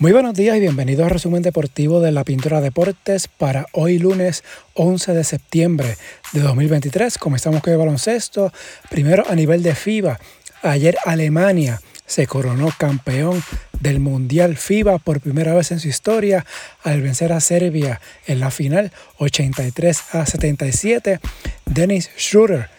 Muy buenos días y bienvenidos al resumen deportivo de la Pintura Deportes para hoy lunes 11 de septiembre de 2023. Comenzamos con el baloncesto. Primero a nivel de FIBA. Ayer Alemania se coronó campeón del Mundial FIBA por primera vez en su historia al vencer a Serbia en la final 83 a 77. Dennis Schroeder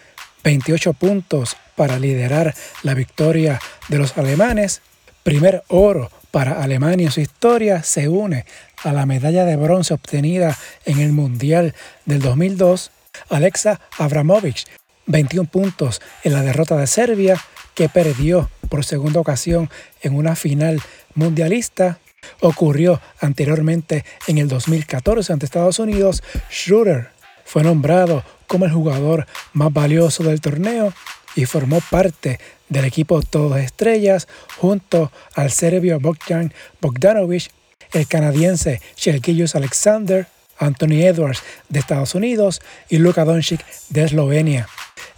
28 puntos para liderar la victoria de los alemanes. Primer oro para Alemania su historia se une a la medalla de bronce obtenida en el Mundial del 2002. Alexa Abramovich, 21 puntos en la derrota de Serbia, que perdió por segunda ocasión en una final mundialista. Ocurrió anteriormente en el 2014 ante Estados Unidos. Schroeder fue nombrado como el jugador más valioso del torneo y formó parte del equipo Todos Estrellas junto al serbio Bogdan Bogdanovic, el canadiense Shelkijus Alexander, Anthony Edwards de Estados Unidos y Luka Doncic de Eslovenia.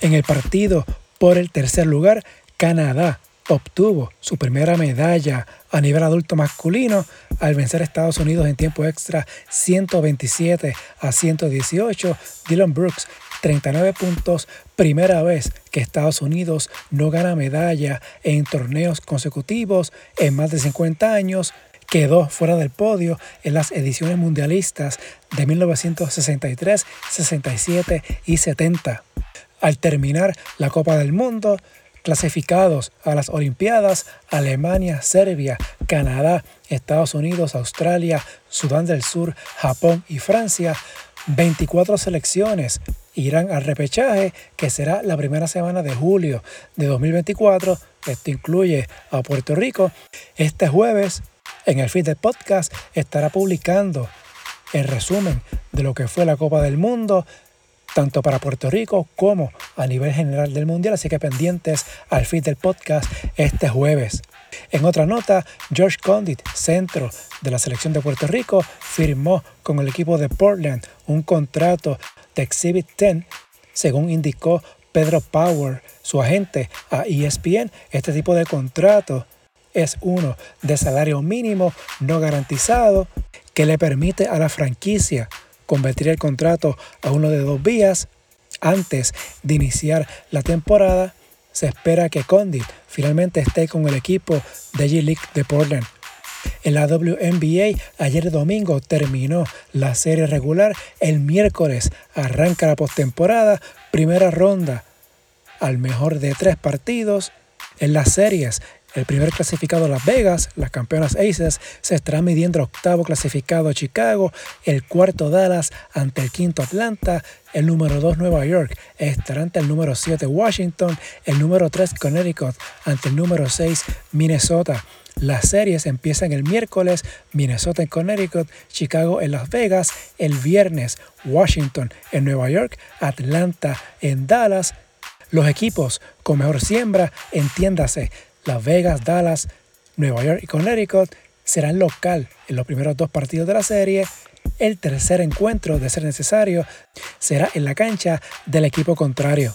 En el partido por el tercer lugar, Canadá obtuvo su primera medalla a nivel adulto masculino al vencer Estados Unidos en tiempo extra 127 a 118. Dylan Brooks 39 puntos, primera vez que Estados Unidos no gana medalla en torneos consecutivos en más de 50 años. Quedó fuera del podio en las ediciones mundialistas de 1963, 67 y 70. Al terminar la Copa del Mundo, clasificados a las Olimpiadas, Alemania, Serbia, Canadá, Estados Unidos, Australia, Sudán del Sur, Japón y Francia, 24 selecciones irán al repechaje, que será la primera semana de julio de 2024. Esto incluye a Puerto Rico. Este jueves, en el feed del podcast, estará publicando el resumen de lo que fue la Copa del Mundo, tanto para Puerto Rico como a nivel general del Mundial. Así que pendientes al feed del podcast este jueves. En otra nota, George Condit, centro de la selección de Puerto Rico, firmó con el equipo de Portland un contrato de Exhibit 10, según indicó Pedro Power, su agente a ESPN. Este tipo de contrato es uno de salario mínimo no garantizado que le permite a la franquicia convertir el contrato a uno de dos vías antes de iniciar la temporada. Se espera que Condit finalmente esté con el equipo de G-League de Portland. En la WNBA, ayer domingo terminó la serie regular. El miércoles arranca la postemporada, primera ronda al mejor de tres partidos. En las series, el primer clasificado Las Vegas, las campeonas Aces, se estará midiendo octavo clasificado Chicago, el cuarto Dallas ante el quinto Atlanta, el número 2 Nueva York estará ante el número 7 Washington, el número 3 Connecticut ante el número 6 Minnesota. Las series empiezan el miércoles, Minnesota en Connecticut, Chicago en Las Vegas, el viernes Washington en Nueva York, Atlanta en Dallas. Los equipos con mejor siembra, entiéndase, Las Vegas, Dallas, Nueva York y Connecticut, serán local en los primeros dos partidos de la serie. El tercer encuentro, de ser necesario, será en la cancha del equipo contrario.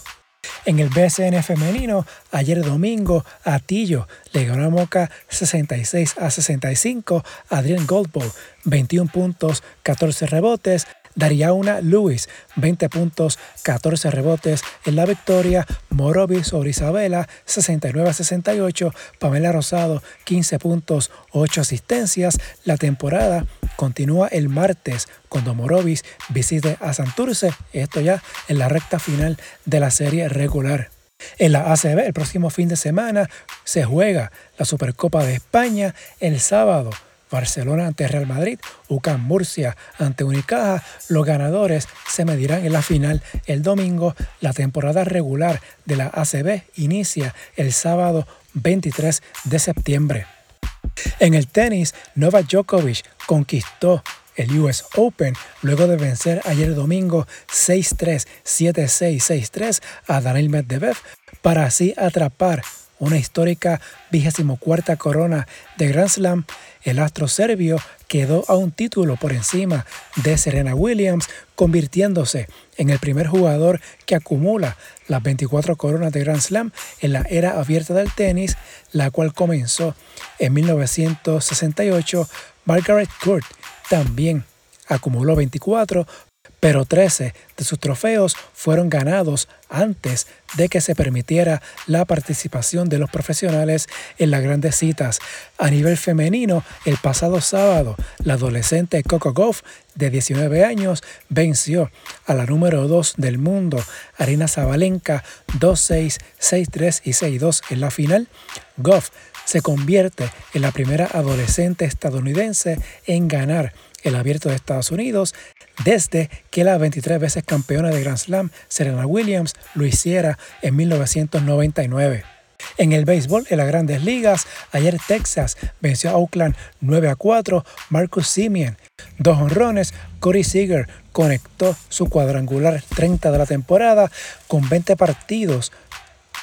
En el BCN femenino, ayer domingo, Atillo le ganó a Moca 66 a 65, Adrián Goldbow 21 puntos, 14 rebotes, Dariauna Lewis, 20 puntos, 14 rebotes en la victoria. Morovi sobre Isabela, 69 a 68. Pamela Rosado, 15 puntos, 8 asistencias. La temporada continúa el martes cuando Morovis visite a Santurce. Esto ya en la recta final de la serie regular. En la ACB el próximo fin de semana se juega la Supercopa de España el sábado Barcelona ante Real Madrid, UCAM Murcia ante Unicaja. Los ganadores se medirán en la final el domingo. La temporada regular de la ACB inicia el sábado 23 de septiembre. En el tenis, Novak Djokovic conquistó el US Open luego de vencer ayer domingo 6-3, 7-6, 6-3 a Daniel Medvedev para así atrapar una histórica vigésimo cuarta corona de Grand Slam, el astro serbio quedó a un título por encima de Serena Williams, convirtiéndose en el primer jugador que acumula las 24 coronas de Grand Slam en la era abierta del tenis, la cual comenzó en 1968. Margaret Court también acumuló 24, pero 13 de sus trofeos fueron ganados antes de que se permitiera la participación de los profesionales en las grandes citas. A nivel femenino, el pasado sábado, la adolescente Coco Goff, de 19 años, venció a la número 2 del mundo, Arina Zabalenka, 2-6, 6-3 y 6-2 en la final. Goff se convierte en la primera adolescente estadounidense en ganar el abierto de Estados Unidos desde que la 23 veces campeona de Grand Slam, Serena Williams, lo hiciera en 1999. En el béisbol, en las grandes ligas, ayer Texas venció a Oakland 9 a 4, Marcus Simeon, dos honrones, Corey Seager conectó su cuadrangular 30 de la temporada con 20 partidos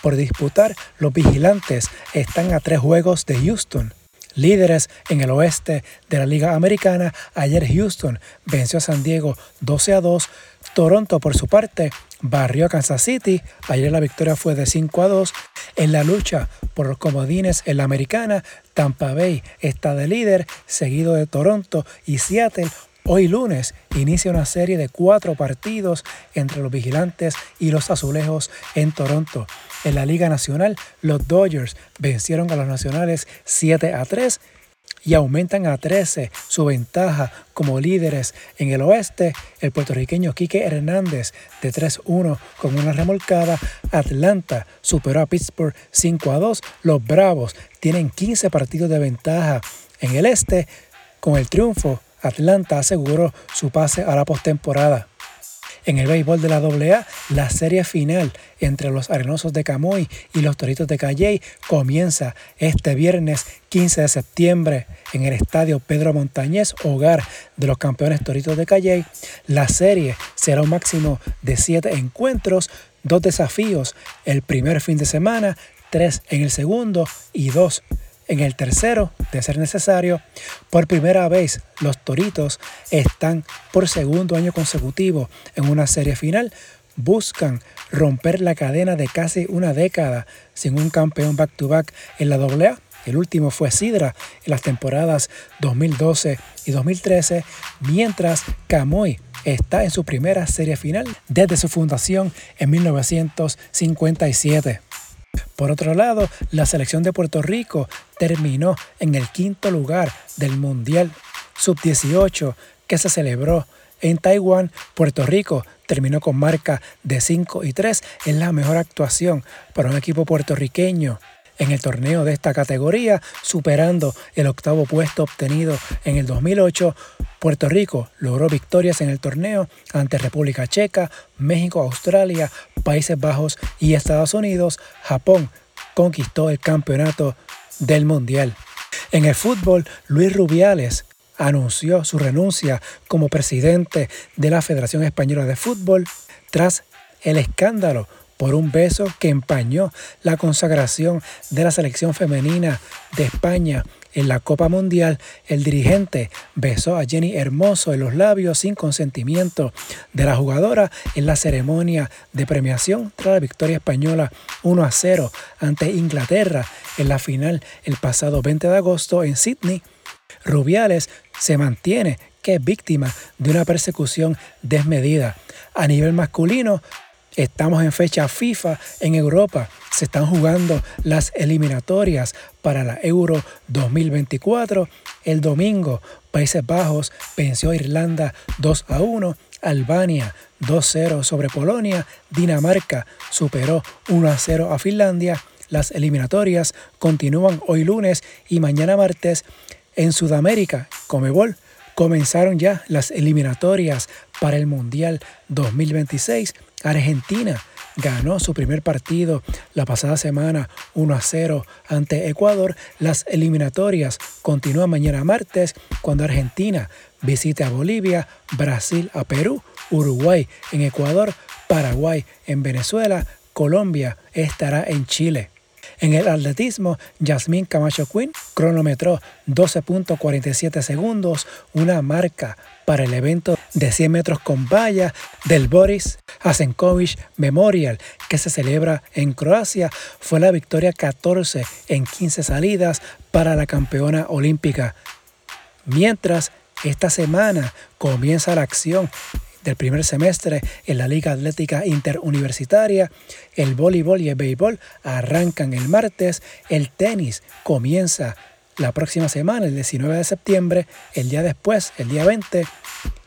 por disputar. Los vigilantes están a tres juegos de Houston. Líderes en el oeste de la Liga Americana, ayer Houston venció a San Diego 12 a 2. Toronto, por su parte, barrió a Kansas City. Ayer la victoria fue de 5 a 2. En la lucha por los comodines en la americana, Tampa Bay está de líder, seguido de Toronto y Seattle. Hoy lunes inicia una serie de cuatro partidos entre los vigilantes y los azulejos en Toronto. En la Liga Nacional, los Dodgers vencieron a los Nacionales 7 a 3 y aumentan a 13 su ventaja como líderes en el oeste. El puertorriqueño Quique Hernández de 3-1 con una remolcada. Atlanta superó a Pittsburgh 5 a 2. Los Bravos tienen 15 partidos de ventaja en el este. Con el triunfo, Atlanta aseguró su pase a la postemporada. En el béisbol de la AA, la serie final entre los Arenosos de Camoy y los Toritos de Calley comienza este viernes 15 de septiembre en el estadio Pedro Montañez, hogar de los campeones Toritos de Calley. La serie será un máximo de siete encuentros, dos desafíos el primer fin de semana, tres en el segundo y dos en el tercero, de ser necesario, por primera vez los Toritos están por segundo año consecutivo en una serie final. Buscan romper la cadena de casi una década sin un campeón back-to-back en la AA. El último fue Sidra en las temporadas 2012 y 2013, mientras Camoy está en su primera serie final desde su fundación en 1957. Por otro lado, la selección de Puerto Rico terminó en el quinto lugar del Mundial Sub-18 que se celebró en Taiwán. Puerto Rico terminó con marca de 5 y 3. Es la mejor actuación para un equipo puertorriqueño en el torneo de esta categoría, superando el octavo puesto obtenido en el 2008. Puerto Rico logró victorias en el torneo ante República Checa, México, Australia, Países Bajos y Estados Unidos. Japón conquistó el campeonato del Mundial. En el fútbol, Luis Rubiales anunció su renuncia como presidente de la Federación Española de Fútbol tras el escándalo por un beso que empañó la consagración de la selección femenina de España en la Copa Mundial, el dirigente besó a Jenny Hermoso en los labios sin consentimiento de la jugadora en la ceremonia de premiación tras la victoria española 1 a 0 ante Inglaterra en la final el pasado 20 de agosto en Sydney. Rubiales se mantiene que es víctima de una persecución desmedida. A nivel masculino, Estamos en fecha FIFA en Europa. Se están jugando las eliminatorias para la Euro 2024. El domingo, Países Bajos venció a Irlanda 2 a 1. Albania 2-0 sobre Polonia. Dinamarca superó 1 a 0 a Finlandia. Las eliminatorias continúan hoy lunes y mañana martes en Sudamérica. Comebol comenzaron ya las eliminatorias para el Mundial 2026 Argentina ganó su primer partido la pasada semana 1 a 0 ante Ecuador. Las eliminatorias continúan mañana martes cuando Argentina visite a Bolivia, Brasil a Perú, Uruguay en Ecuador, Paraguay en Venezuela, Colombia estará en Chile. En el atletismo, Yasmín Camacho Quinn cronometró 12.47 segundos, una marca para el evento de 100 metros con valla del Boris Hasenkovic Memorial que se celebra en Croacia. Fue la victoria 14 en 15 salidas para la campeona olímpica. Mientras esta semana comienza la acción del primer semestre en la Liga Atlética Interuniversitaria. El voleibol y el béisbol arrancan el martes. El tenis comienza la próxima semana, el 19 de septiembre. El día después, el día 20,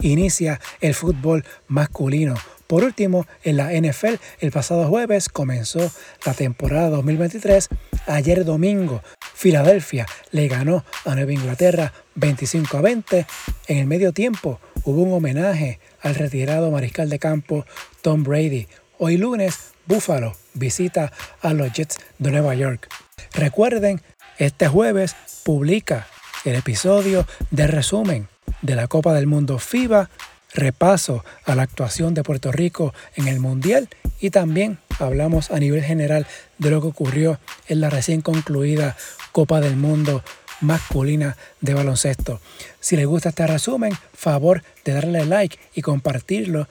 inicia el fútbol masculino. Por último, en la NFL, el pasado jueves comenzó la temporada 2023. Ayer domingo, Filadelfia le ganó a Nueva Inglaterra 25 a 20. En el medio tiempo hubo un homenaje al retirado mariscal de campo Tom Brady. Hoy lunes, Buffalo visita a los Jets de Nueva York. Recuerden, este jueves publica el episodio de resumen de la Copa del Mundo FIBA, repaso a la actuación de Puerto Rico en el Mundial y también hablamos a nivel general de lo que ocurrió en la recién concluida Copa del Mundo masculina de baloncesto. Si les gusta este resumen, favor de darle like y compartirlo.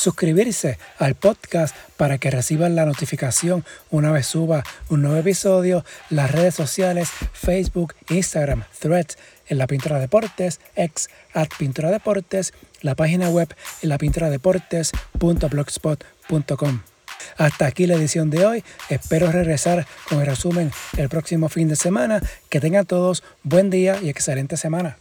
Suscribirse al podcast para que reciban la notificación una vez suba un nuevo episodio. Las redes sociales, Facebook, Instagram, Threads en la Pintura Deportes, ex at Pintura Deportes, la página web en la deportes.blogspot.com. Hasta aquí la edición de hoy. Espero regresar con el resumen el próximo fin de semana. Que tengan todos buen día y excelente semana.